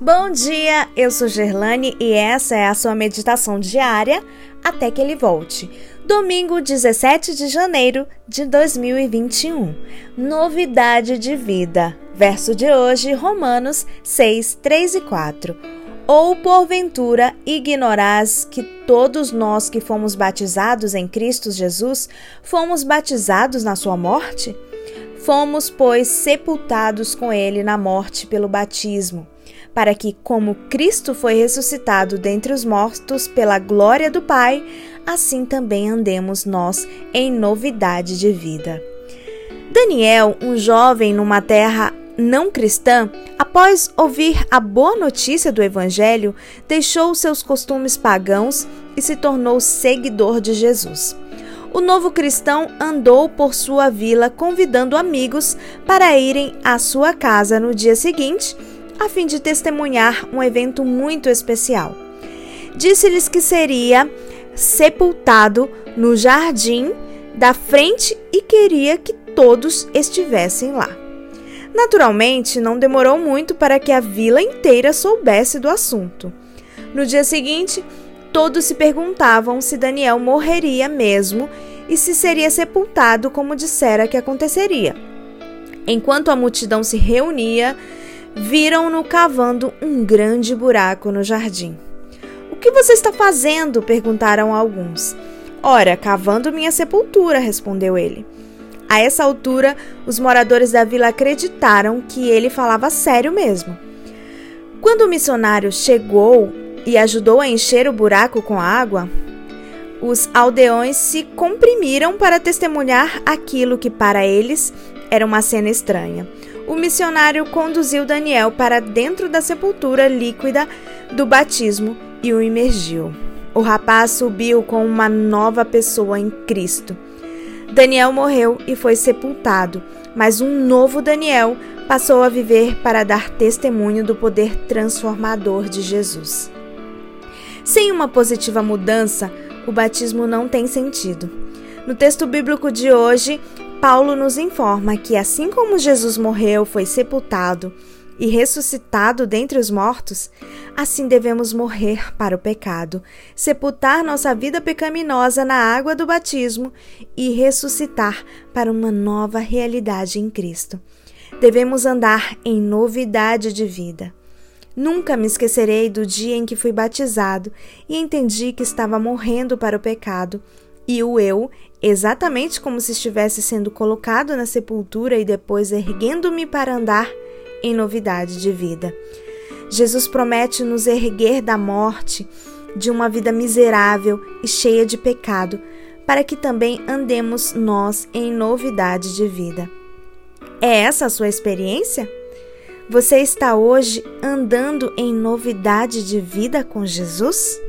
Bom dia, eu sou Gerlane e essa é a sua meditação diária até que ele volte. Domingo 17 de janeiro de 2021. Novidade de vida. Verso de hoje, Romanos 6, 3 e 4. Ou porventura ignorás que todos nós que fomos batizados em Cristo Jesus fomos batizados na sua morte? Fomos, pois, sepultados com ele na morte pelo batismo para que, como Cristo foi ressuscitado dentre os mortos pela glória do Pai, assim também andemos nós em novidade de vida. Daniel, um jovem numa terra não cristã, após ouvir a boa notícia do Evangelho, deixou seus costumes pagãos e se tornou seguidor de Jesus. O novo cristão andou por sua vila convidando amigos para irem à sua casa no dia seguinte a fim de testemunhar um evento muito especial. Disse-lhes que seria sepultado no jardim da frente e queria que todos estivessem lá. Naturalmente, não demorou muito para que a vila inteira soubesse do assunto. No dia seguinte, todos se perguntavam se Daniel morreria mesmo e se seria sepultado como dissera que aconteceria. Enquanto a multidão se reunia, viram-no cavando um grande buraco no jardim. O que você está fazendo? perguntaram alguns. Ora, cavando minha sepultura, respondeu ele. A essa altura, os moradores da vila acreditaram que ele falava sério mesmo. Quando o missionário chegou e ajudou a encher o buraco com água, os aldeões se comprimiram para testemunhar aquilo que para eles era uma cena estranha o missionário conduziu Daniel para dentro da sepultura líquida do batismo e o imergiu. O rapaz subiu com uma nova pessoa em Cristo. Daniel morreu e foi sepultado, mas um novo Daniel passou a viver para dar testemunho do poder transformador de Jesus. Sem uma positiva mudança, o batismo não tem sentido. No texto bíblico de hoje, Paulo nos informa que, assim como Jesus morreu, foi sepultado e ressuscitado dentre os mortos, assim devemos morrer para o pecado, sepultar nossa vida pecaminosa na água do batismo e ressuscitar para uma nova realidade em Cristo. Devemos andar em novidade de vida. Nunca me esquecerei do dia em que fui batizado e entendi que estava morrendo para o pecado e o eu, exatamente como se estivesse sendo colocado na sepultura e depois erguendo-me para andar em novidade de vida. Jesus promete nos erguer da morte, de uma vida miserável e cheia de pecado, para que também andemos nós em novidade de vida. É essa a sua experiência? Você está hoje andando em novidade de vida com Jesus?